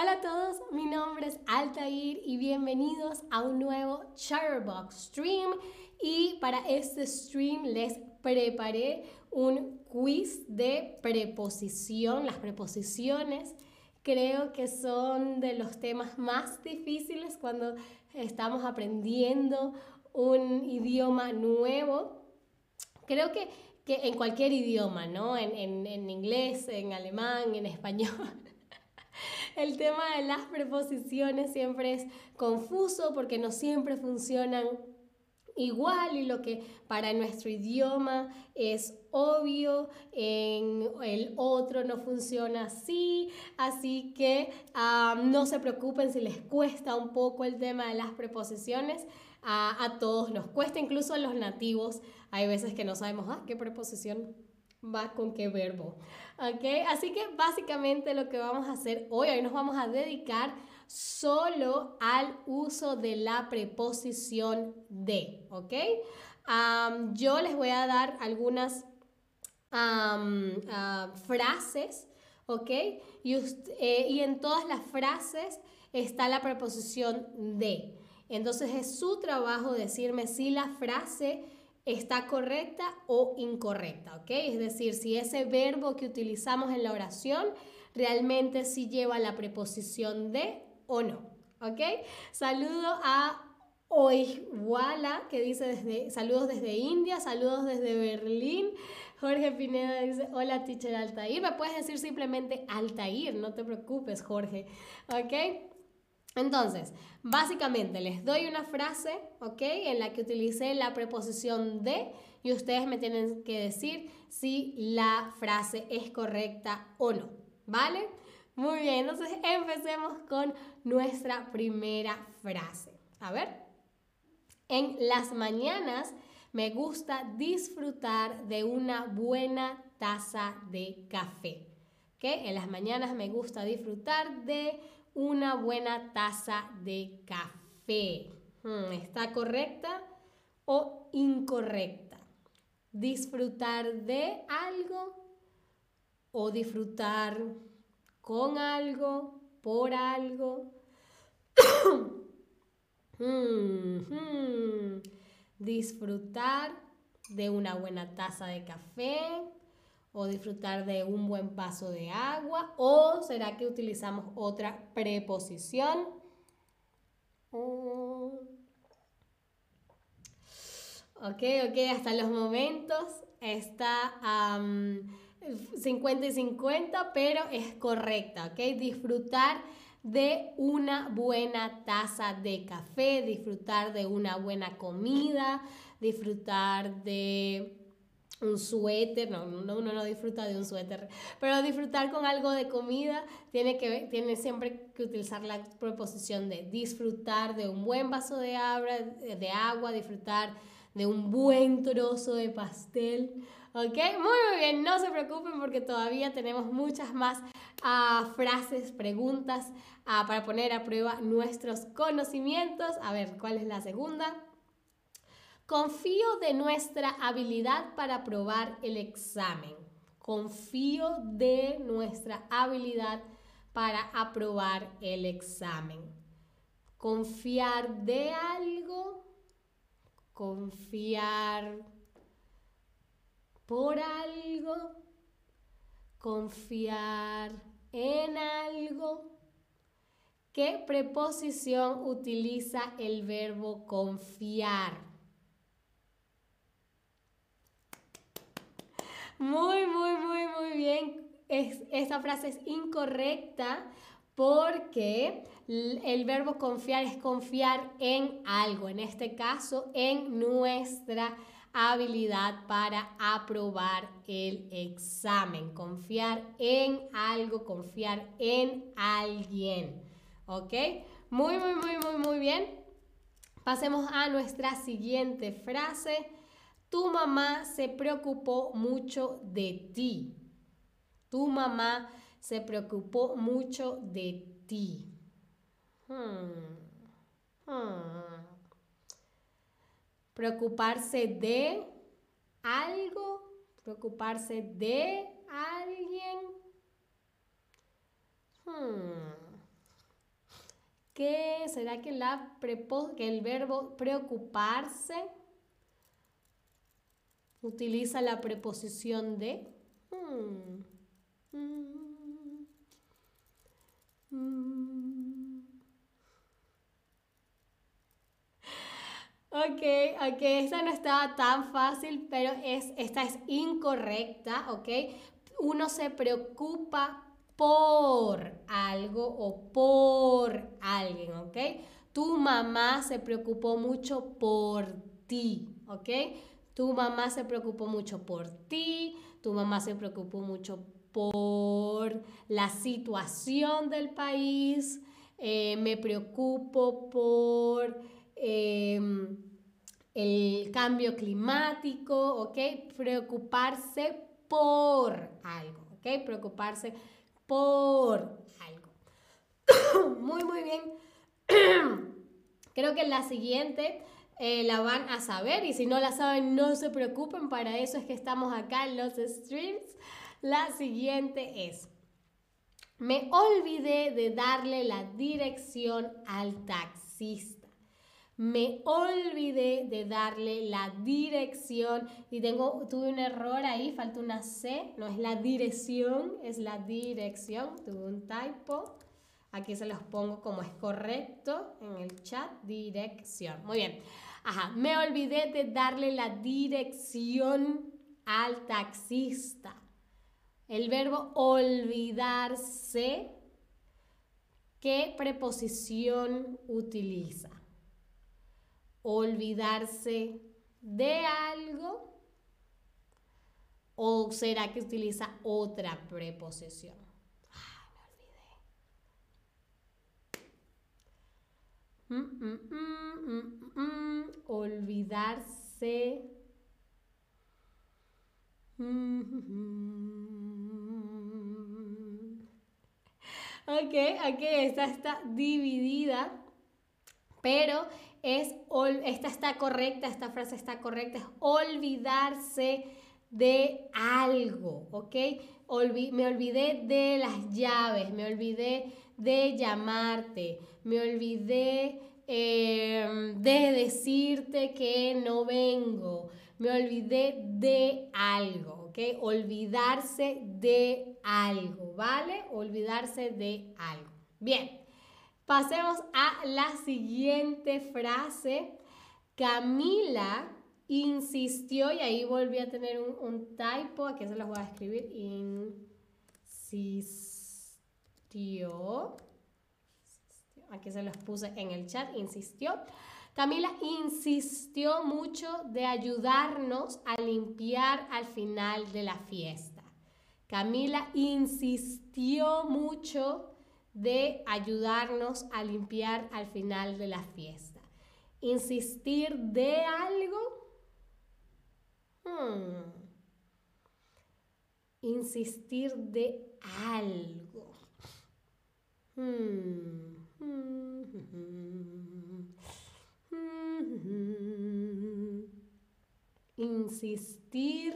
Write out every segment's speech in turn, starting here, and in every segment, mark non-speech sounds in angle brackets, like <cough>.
Hola a todos, mi nombre es Altair y bienvenidos a un nuevo Chatterbox Stream. Y para este stream les preparé un quiz de preposición. Las preposiciones creo que son de los temas más difíciles cuando estamos aprendiendo un idioma nuevo. Creo que, que en cualquier idioma, ¿no? En, en, en inglés, en alemán, en español. <laughs> el tema de las preposiciones siempre es confuso porque no siempre funcionan igual y lo que para nuestro idioma es obvio, en el otro no funciona así, así que no se preocupen si les cuesta un poco el tema de las preposiciones. A, todos nos cuesta, incluso a los nativos. Hay veces que no sabemos, ah, qué preposición va con qué verbo. ¿Ok? Así que básicamente lo que vamos a hacer hoy, hoy nos vamos a dedicar solo al uso de la preposición de. ¿Ok? yo les voy a dar algunas ah, frases. ¿Ok? Y, eh, y en todas las frases está la preposición de. Entonces es su trabajo decirme si la frase está correcta o incorrecta, ¿ok? Es decir, si ese verbo que utilizamos en la oración realmente sí lleva la preposición de o no, ¿ok? Saludo a Oiwala, que dice desde, saludos desde India, saludos desde Berlín. Jorge Pineda dice, hola teacher Altair. Me puedes decir simplemente Altair, no te preocupes, Jorge, ¿ok? Entonces, básicamente les doy una frase, ¿ok? En la que utilicé la preposición de y ustedes me tienen que decir si la frase es correcta o no, ¿vale? Muy bien, entonces empecemos con nuestra primera frase. A ver, en las mañanas me gusta disfrutar de una buena taza de café. ¿Ok? En las mañanas me gusta disfrutar de una buena taza de café. Hmm, ¿Está correcta o incorrecta? Disfrutar de algo o disfrutar con algo, por algo. <coughs> Hmm, hmm. Disfrutar de una buena taza de café o disfrutar de un buen vaso de agua o será que utilizamos otra preposición. Mm. Ok, ok, hasta los momentos está 50 y 50, pero es correcta, ok. Disfrutar de una buena taza de café, disfrutar de una buena comida, disfrutar de un suéter, no, uno no disfruta de un suéter, pero disfrutar con algo de comida tiene, que, tiene siempre que utilizar la preposición de disfrutar de un buen vaso de agua, de agua disfrutar de un buen trozo de pastel. ¿Ok? Muy, bien, no se preocupen porque todavía tenemos muchas más ah, frases, preguntas ah, para poner a prueba nuestros conocimientos. A ver, ¿cuál es la segunda? Confío de nuestra habilidad para probar el examen. Confío de nuestra habilidad para aprobar el examen. Confiar de algo, confiar por algo, confiar en algo. ¿Qué preposición utiliza el verbo confiar? Muy, muy, muy, muy bien. Es, esta frase es incorrecta porque el verbo confiar es confiar en algo, en este caso en nuestra habilidad para aprobar el examen. Confiar en algo, confiar en alguien. ¿Ok? Muy, muy, muy, muy, muy bien. Pasemos a nuestra siguiente frase. Tu mamá se preocupó mucho de ti. Tu mamá se preocupó mucho de ti. Hmm. Hmm. Preocuparse de algo, preocuparse de alguien. Hmm. que, ¿será que, la que el verbo preocuparse utiliza la preposición de? Hmm. Mm. Mm. Ok, ok, esta no estaba tan fácil, pero es, esta es incorrecta, ok. Uno se preocupa por algo o por alguien, ¿ok? Tu mamá se preocupó mucho por ti, ¿ok? Tu mamá se preocupó mucho por ti, tu mamá se preocupó mucho por la situación del país, eh, me preocupo por em, el cambio climático, ¿ok? Preocuparse por algo, ¿ok? Preocuparse por algo. <coughs> muy, muy bien. <coughs> Creo que la siguiente eh, la van a saber y si no la saben, no se preocupen, para eso es que estamos acá en los streams. La siguiente es, me olvidé de darle la dirección al taxista. Me olvidé de darle la dirección y tengo, tuve un error ahí, falta una C, no es la dirección, es la dirección, tuve un typo. Aquí se los pongo como es correcto en el chat, dirección. Muy bien. Ajá, me olvidé de darle la dirección al taxista. El verbo olvidarse, ¿qué preposición utiliza? Olvidarse de algo o será que utiliza otra preposición? Ah, me olvidé. Mm, mm, mm, olvidarse. <laughs> Ok, ok, esta está dividida, pero es, esta está correcta, esta frase está correcta, es olvidarse de algo, ¿ok? me olvidé de las llaves, me olvidé de llamarte, me olvidé em, de decirte que no vengo, me olvidé de algo, ¿ok? Olvidarse de algo, ¿vale? Olvidarse de algo. Bien, pasemos a la siguiente frase. Camila insistió, y ahí volví a tener un, un typo, aquí se los voy a escribir, insistió, aquí se los puse en el chat, insistió. Camila insistió mucho de ayudarnos a limpiar al final de la fiesta. Camila insistió mucho de ayudarnos a limpiar al final de la fiesta. Insistir de algo. Hmm. Insistir de algo. Hmm. Insistir,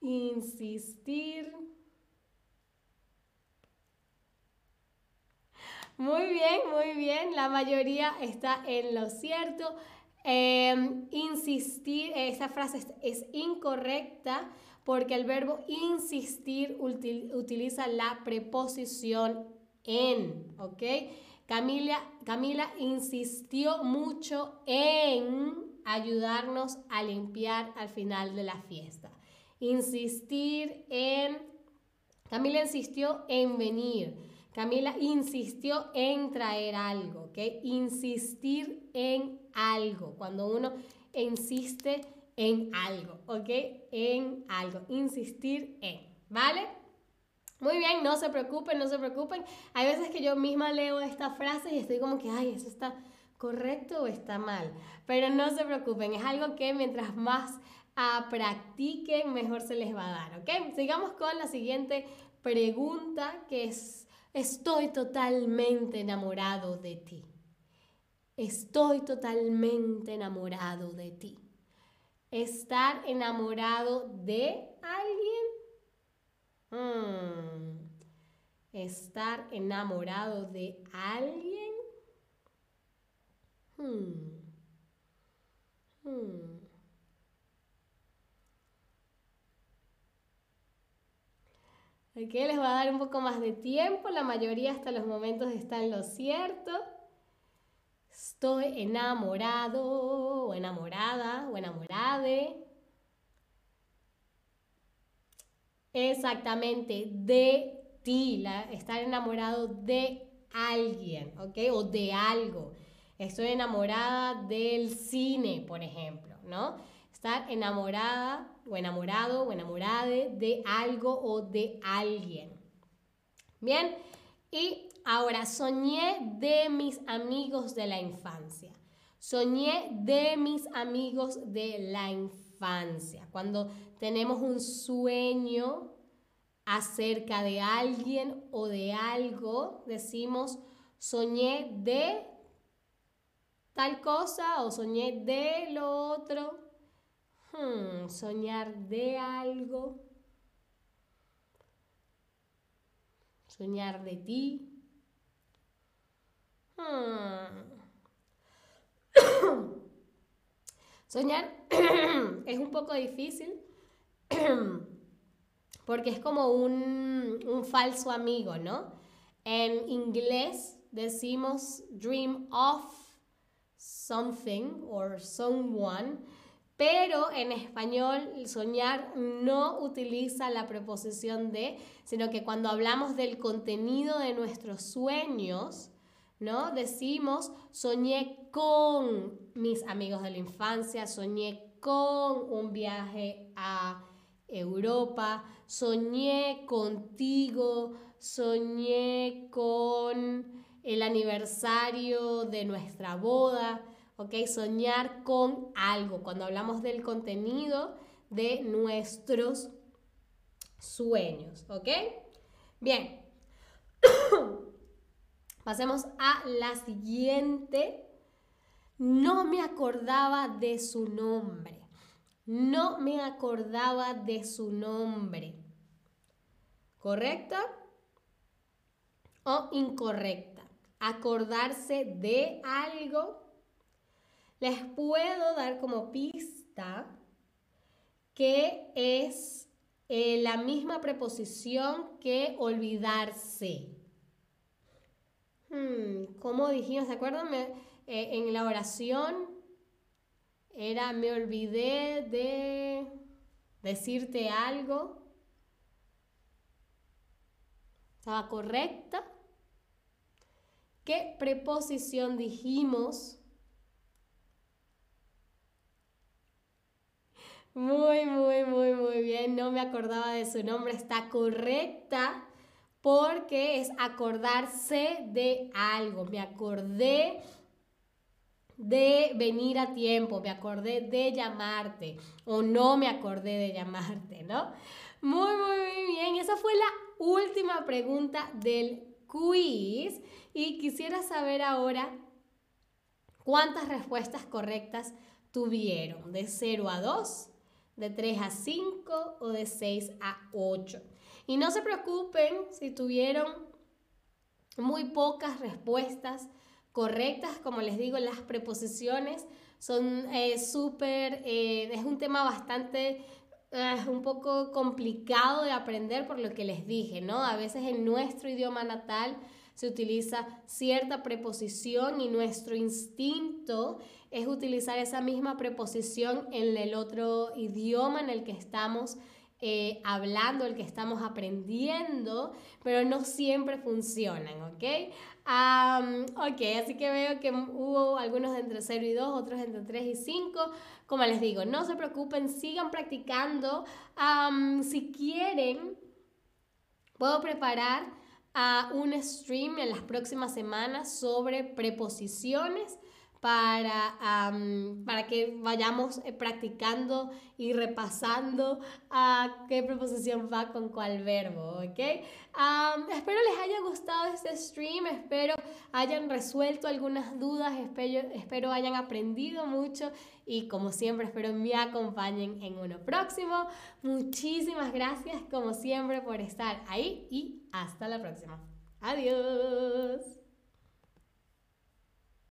insistir. Muy bien, muy bien. La mayoría está en lo cierto. Em, insistir, esa frase es, incorrecta porque el verbo insistir utiliza la preposición en, ¿ok? Camila, Camila insistió mucho en ayudarnos a limpiar al final de la fiesta. Insistir en... Camila insistió en venir. Camila insistió en traer algo, ¿ok? Insistir en algo. Cuando uno insiste en algo, ¿ok? En algo. Insistir en, ¿vale? Muy bien, no se preocupen, no se preocupen. Hay veces que yo misma leo esta frase y estoy como que, ay, eso está correcto o está mal. Pero no se preocupen, es algo que mientras más ah, practiquen, mejor se les va a dar, ¿ok? Sigamos con la siguiente pregunta que es, estoy totalmente enamorado de ti. Estoy totalmente enamorado de ti. Estar enamorado de alguien Hmm. estar enamorado de alguien. Hmm. Ok, les voy a dar un poco más de tiempo. La mayoría hasta los momentos está en lo cierto. Estoy enamorado o enamorada o enamorade. Exactamente, de ti, estar enamorado de alguien, ¿ok? O de algo. Estoy enamorada del cine, por ejemplo, ¿no? Estar enamorada o enamorado o enamorade de algo o de alguien. Bien, y ahora soñé de mis amigos de la infancia. Soñé de mis amigos de la infancia. Cuando tenemos un sueño acerca de alguien o de algo, decimos soñé de tal cosa o soñé de lo otro. Hmm, soñar de algo. Soñar de ti. Hmm. Soñar <clears throat> es un poco difícil <clears throat> porque es como un, un falso amigo, ¿no? En inglés decimos dream of something or someone pero en español soñar no utiliza la preposición de, sino que cuando hablamos del contenido de nuestros sueños, ¿no? Decimos soñé con mis amigos de la infancia, soñé con un viaje a Europa, soñé contigo, soñé con el aniversario de nuestra boda. ¿ok? Soñar con algo, cuando hablamos del contenido de nuestros sueños, ¿ok? Bien. <coughs> Pasemos a la siguiente. No me acordaba de su nombre. No me acordaba de su nombre. ¿Correcta o incorrecta? Acordarse de algo les puedo dar como pista que es eh, la misma preposición que olvidarse. Hmm, ¿Cómo dijimos? ¿Se acuerdan? Eh, en la oración era me olvidé de decirte algo. ¿Estaba correcta? ¿Qué preposición dijimos Muy, muy, muy, muy bien. No me acordaba de su nombre. Está correcta porque es acordarse de algo. Me acordé de venir a tiempo, me acordé de llamarte o no me acordé de llamarte, ¿no? Muy, muy, muy bien. Esa fue la última pregunta del quiz y quisiera saber ahora cuántas respuestas correctas tuvieron, de 0 a 2, de 3 a 5 o de 6 a 8. Y no se preocupen si tuvieron muy pocas respuestas correctas, como les digo, las preposiciones son eh, súper, eh, es un tema bastante, eh, un poco complicado de aprender por lo que les dije, ¿no? A veces en nuestro idioma natal se utiliza cierta preposición y nuestro instinto es utilizar esa misma preposición en el otro idioma en el que estamos eh, hablando, el que estamos aprendiendo, pero no siempre funcionan, ¿ok? ok, así que veo que hubo algunos entre 0 y 2, otros entre 3 y 5. Como les digo, no se preocupen, sigan practicando. si quieren, puedo preparar a un stream en las próximas semanas sobre preposiciones para, para que vayamos eh, practicando y repasando a qué preposición va con cuál verbo, ¿ok? espero les haya gustado este stream, espero hayan resuelto algunas dudas, espero, espero hayan aprendido mucho y como siempre espero me acompañen en uno próximo. Muchísimas gracias como siempre por estar ahí y hasta la próxima. Adiós.